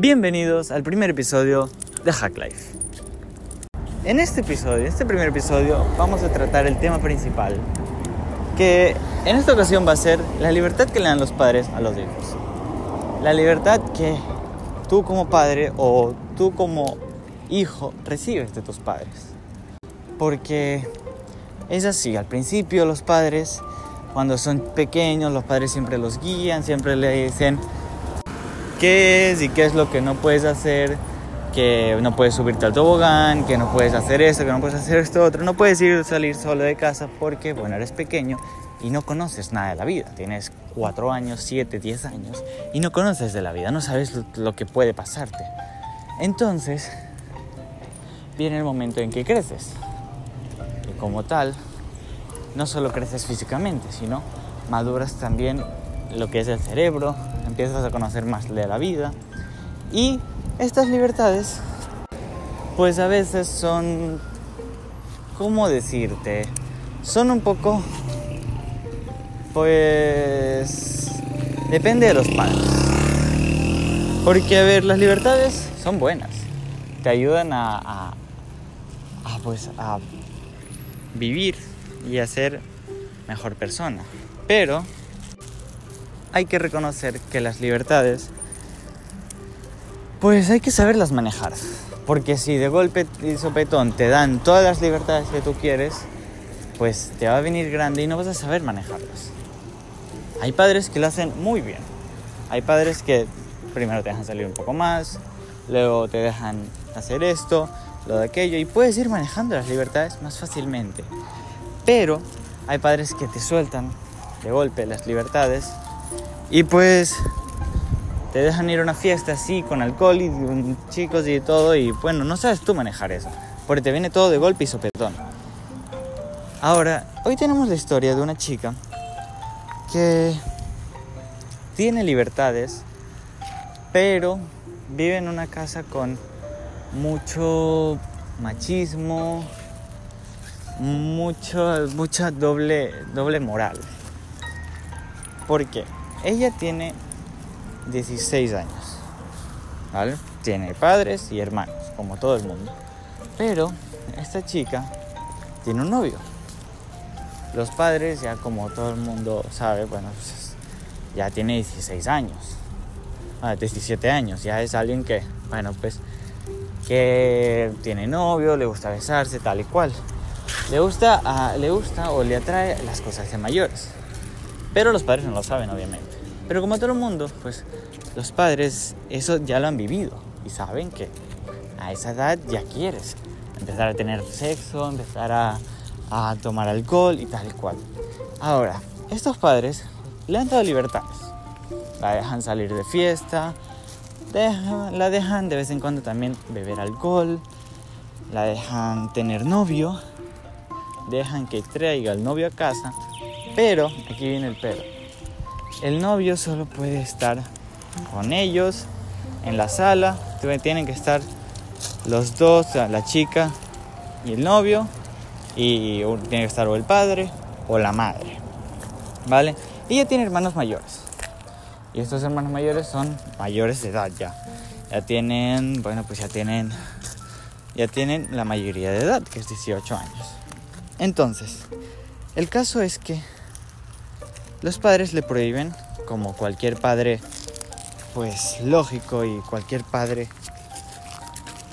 Bienvenidos al primer episodio de Hack Life. En este episodio, este primer episodio, vamos a tratar el tema principal, que en esta ocasión va a ser la libertad que le dan los padres a los hijos. La libertad que tú como padre o tú como hijo recibes de tus padres. Porque es así, al principio los padres, cuando son pequeños, los padres siempre los guían, siempre le dicen qué es y qué es lo que no puedes hacer, que no puedes subirte al tobogán, que no puedes hacer esto, que no puedes hacer esto otro, no puedes ir salir solo de casa porque, bueno, eres pequeño y no conoces nada de la vida. Tienes cuatro años, siete, diez años y no conoces de la vida, no sabes lo que puede pasarte. Entonces, viene el momento en que creces. Y como tal, no solo creces físicamente, sino maduras también lo que es el cerebro, empiezas a conocer más de la vida. Y estas libertades, pues a veces son, ¿cómo decirte? Son un poco, pues, depende de los padres. Porque, a ver, las libertades son buenas. Te ayudan a, a, a pues, a vivir y a ser mejor persona. Pero hay que reconocer que las libertades, pues hay que saberlas manejar. Porque si de golpe y sopetón te dan todas las libertades que tú quieres, pues te va a venir grande y no vas a saber manejarlas. Hay padres que lo hacen muy bien. Hay padres que primero te dejan salir un poco más, luego te dejan hacer esto, lo de aquello, y puedes ir manejando las libertades más fácilmente. Pero hay padres que te sueltan de golpe las libertades y pues te dejan ir a una fiesta así con alcohol y chicos y todo y bueno, no sabes tú manejar eso, porque te viene todo de golpe y sopetón. Ahora, hoy tenemos la historia de una chica que tiene libertades, pero vive en una casa con mucho machismo, mucho, mucha doble, doble moral. ¿Por qué? Ella tiene 16 años. Tiene padres y hermanos, como todo el mundo. Pero esta chica tiene un novio. Los padres, ya como todo el mundo sabe, bueno, pues, ya tiene 16 años, 17 años, ya es alguien que, bueno, pues, que tiene novio, le gusta besarse, tal y cual. Le gusta, le gusta o le atrae las cosas de mayores. Pero los padres no lo saben, obviamente. Pero como todo el mundo, pues los padres eso ya lo han vivido y saben que a esa edad ya quieres empezar a tener sexo, empezar a, tomar alcohol y tal y cual. Ahora, estos padres le han dado libertades. La dejan salir de fiesta, la dejan de vez en cuando también beber alcohol, la dejan tener novio, dejan que traiga el novio a casa pero, aquí viene el pero. El novio solo puede estar con ellos en la sala. Tienen que estar los dos, la chica y el novio. Y tiene que estar o el padre o la madre. ¿Vale? Ella tiene hermanos mayores. Y estos hermanos mayores son mayores de edad ya. Ya tienen, bueno, pues ya tienen, ya tienen la mayoría de edad, que es 18 años. Entonces, el caso es que los padres le prohíben, como cualquier padre, pues lógico y cualquier padre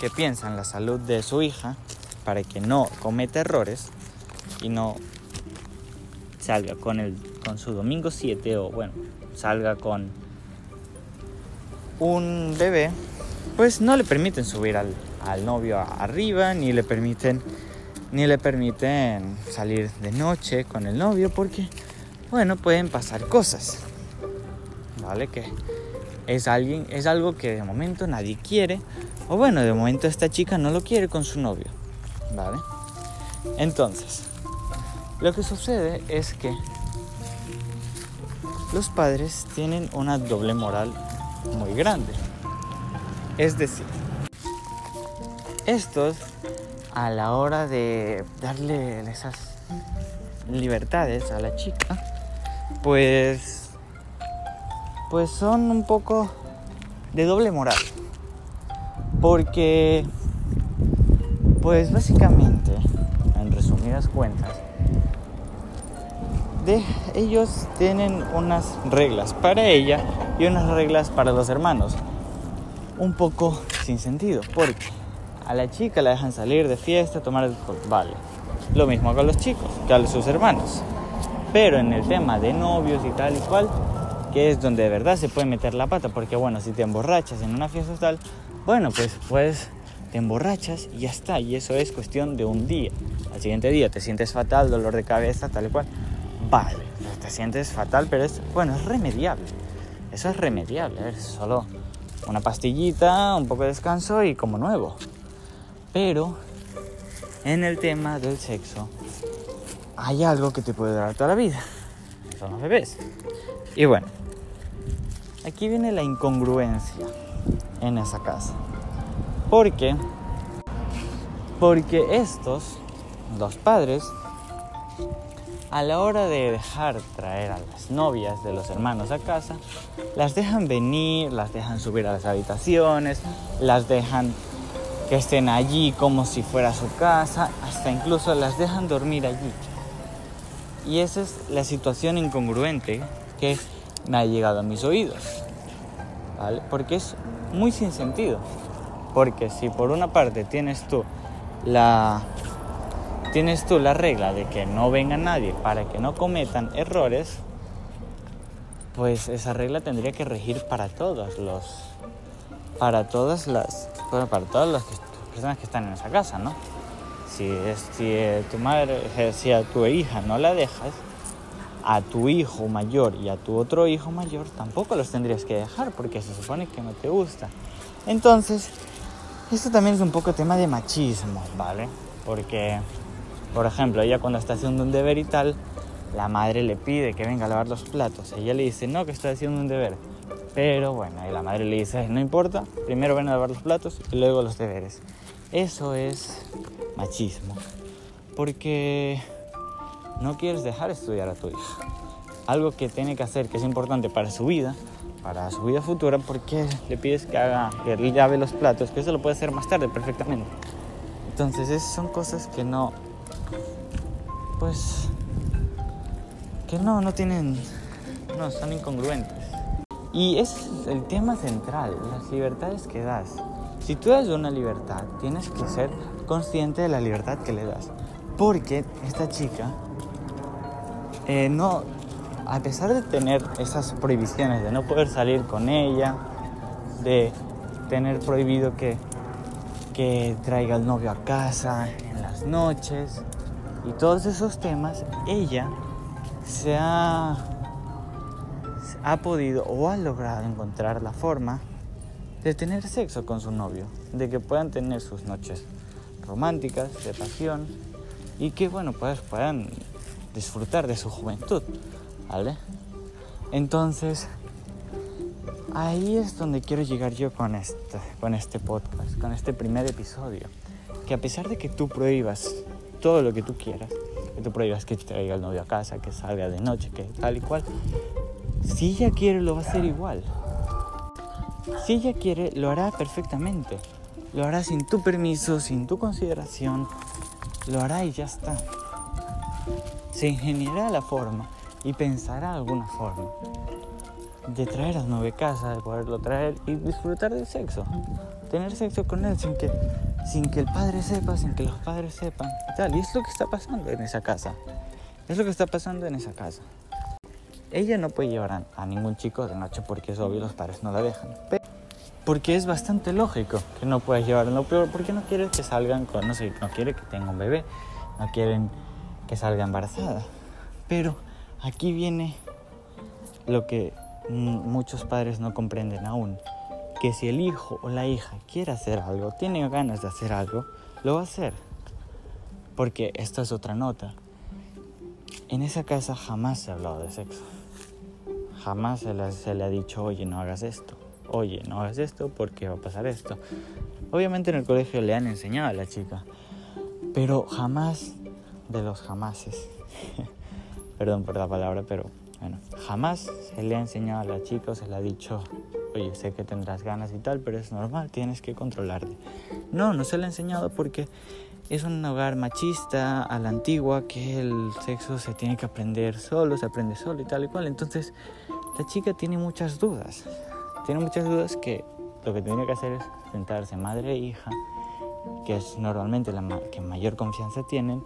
que piensa en la salud de su hija, para que no cometa errores y no salga con, el, con su domingo 7 o bueno, salga con un bebé, pues no le permiten subir al, al novio arriba, ni le permiten ni le permiten salir de noche con el novio porque bueno, pueden pasar cosas. ¿Vale? Que es alguien, es algo que de momento nadie quiere. O bueno, de momento esta chica no lo quiere con su novio. ¿Vale? Entonces, lo que sucede es que los padres tienen una doble moral muy grande. Es decir, estos a la hora de darle esas libertades a la chica, pues pues son un poco de doble moral. Porque, pues básicamente, en resumidas cuentas, de, ellos tienen unas reglas para ella y unas reglas para los hermanos. Un poco sin sentido, porque a la chica la dejan salir de fiesta, tomar alcohol, vale. Lo mismo con los chicos, que a sus hermanos. Pero en el tema de novios y tal y cual, que es donde de verdad se puede meter la pata, porque bueno, si te emborrachas en una fiesta tal, bueno, pues pues te emborrachas y ya está, y eso es cuestión de un día. Al siguiente día te sientes fatal, dolor de cabeza, tal y cual. Vale, te sientes fatal, pero es, bueno, es remediable. Eso es remediable, es solo una pastillita, un poco de descanso y como nuevo. Pero en el tema del sexo hay algo que te puede dar toda la vida. Son los bebés. Y bueno, aquí viene la incongruencia en esa casa. Porque, porque estos, los padres, a la hora de dejar traer a las novias de los hermanos a casa, las dejan venir, las dejan subir a las habitaciones, las dejan que estén allí como si fuera su casa, hasta incluso las dejan dormir allí. Y esa es la situación incongruente que me ha llegado a mis oídos. Porque es muy sin sentido. Porque si por una parte tienes tú la tienes tú la regla de que no venga nadie para que no cometan errores, pues esa regla tendría que regir para todos los para todas las bueno, para todas las personas que están en esa casa, ¿no? Si, si eh, tu madre, eh, si a tu hija no la dejas, a tu hijo mayor y a tu otro hijo mayor tampoco los tendrías que dejar porque se supone que no te gusta. Entonces, esto también es un poco tema de machismo, ¿vale? Porque, por ejemplo, ella cuando está haciendo un deber y tal, la madre le pide que venga a lavar los platos. Ella le dice, no, que estoy haciendo un deber. Pero bueno, y la madre le dice, no importa, primero ven a lavar los platos y luego los deberes. Eso es machismo. Porque no quieres dejar estudiar a tu hija. Algo que tiene que hacer, que es importante para su vida, para su vida futura, porque le pides que haga, que lave los platos, que eso lo puede hacer más tarde perfectamente. Entonces, esas son cosas que no, pues, que no, no tienen, no, son incongruentes. Y es el tema central, las libertades que das. Si tú das una libertad, tienes que ser consciente de la libertad que le das. Porque esta chica eh, no, a pesar de tener esas prohibiciones de no poder salir con ella, de tener prohibido que, que traiga al novio a casa en las noches y todos esos temas, ella se ha, ha podido o ha logrado encontrar la forma de tener sexo con su novio, de que puedan tener sus noches románticas, de pasión y que bueno, pues puedan disfrutar de su juventud, ¿vale? Entonces, ahí es donde quiero llegar yo con este, con este podcast, con este primer episodio. Que a pesar de que tú prohíbas todo lo que tú quieras, que tú prohíbas que te traiga el novio a casa, que salga de noche, que tal y cual, si ella quiere lo va a hacer igual. Si ella quiere, lo hará perfectamente. Lo hará sin tu permiso, sin tu consideración. Lo hará y ya está se ingeniará la forma y pensará alguna forma de traer a nueve casa, de poderlo traer y disfrutar del sexo. Tener sexo con él sin que, sin que el padre sepa, sin que los padres sepan y tal. Y es lo que está pasando en esa casa. Es lo que está pasando en esa casa. Ella no puede llevar a, ningún chico de noche porque es obvio, los padres no la dejan. Porque es bastante lógico que no puedas llevarlo, porque no quiere que salgan con, no sé, no quiere que tenga un bebé, no quieren que salga embarazada. Pero aquí viene lo que muchos padres no comprenden aún, que si el hijo o la hija quiere hacer algo, tiene ganas de hacer algo, lo va a hacer. Porque esta es otra nota. En esa casa jamás se ha hablado de sexo. Jamás se le ha dicho, oye, no hagas esto. Oye, no hagas esto porque va a pasar esto. Obviamente en el colegio le han enseñado a la chica, pero jamás de los jamases. Perdón por la palabra, pero bueno, jamás se le ha enseñado a la chica o se le ha dicho oye, sé que tendrás ganas y tal, pero es normal, tienes que controlarte. No, no se le ha enseñado porque es un hogar machista a la antigua que el sexo se tiene que aprender solo, se aprende solo y tal y cual. Entonces, la chica tiene muchas dudas. Tiene muchas dudas que lo que tiene que hacer es sentarse madre e hija, que es normalmente la que mayor confianza tienen,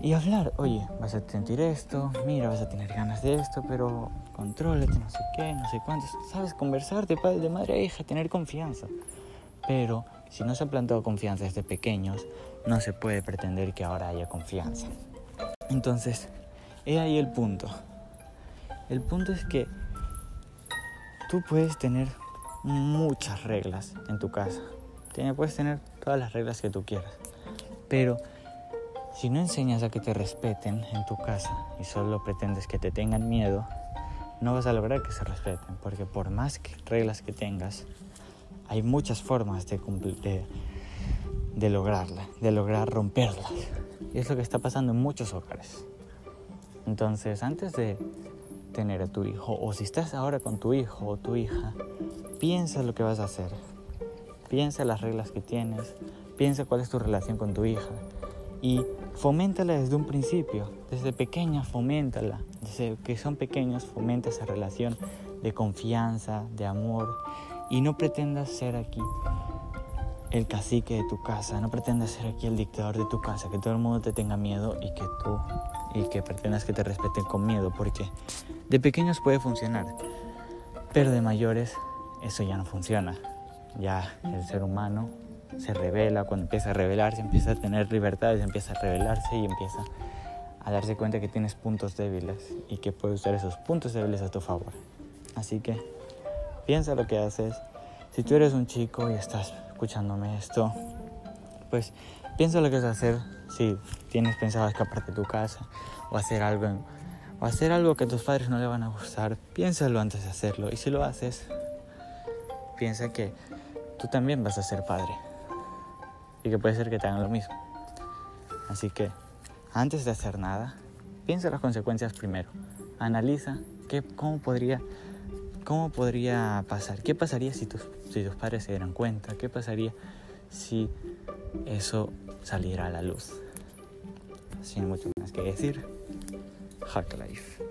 y hablar, oye, vas a sentir esto, mira, vas a tener ganas de esto, pero contrólate, no sé qué, no sé cuántos. Sabes, conversar de padre, de madre a hija, tener confianza. Pero si no se ha plantado confianza desde pequeños, no se puede pretender que ahora haya confianza. Entonces, he ahí el punto. El punto es que tú puedes tener muchas reglas en tu casa. Puedes tener todas las reglas que tú quieras. Pero si no enseñas a que te respeten en tu casa y solo pretendes que te tengan miedo, no vas a lograr que se respeten, porque por más reglas que tengas, hay muchas formas de, de, de lograrla, de lograr romperlas. Y es lo que está pasando en muchos hogares. Entonces, antes de tener a tu hijo, o si estás ahora con tu hijo o tu hija, piensa lo que vas a hacer. Piensa las reglas que tienes, piensa cuál es tu relación con tu hija y foméntala desde un principio, desde pequeña foméntala, desde que son pequeños fomenta esa relación de confianza, de amor y no pretendas ser aquí el cacique de tu casa, no pretendas ser aquí el dictador de tu casa, que todo el mundo te tenga miedo y que tú y que pretendas que te respeten con miedo, porque de pequeños puede funcionar, pero de mayores eso ya no funciona. Ya el ser humano se revela, cuando empieza a revelarse, empieza a tener libertades, empieza a revelarse y empieza a darse cuenta que tienes puntos débiles y que puedes usar esos puntos débiles a tu favor. Así que piensa lo que haces. Si tú eres un chico y estás escuchándome esto, pues piensa lo que vas a hacer si tienes pensado escaparte de tu casa o hacer algo o hacer algo que tus padres no le van a gustar, piénsalo antes de hacerlo y si lo haces, piensa que tú también vas a ser padre y que puede ser que te hagan lo mismo. Así que antes de hacer nada, piensa las consecuencias primero. Analiza qué, cómo, podría, cómo podría pasar. ¿Qué pasaría si tus, si tus padres se dieran cuenta? ¿Qué pasaría si eso salir a la luz. Sin mucho más que decir, Hack Life.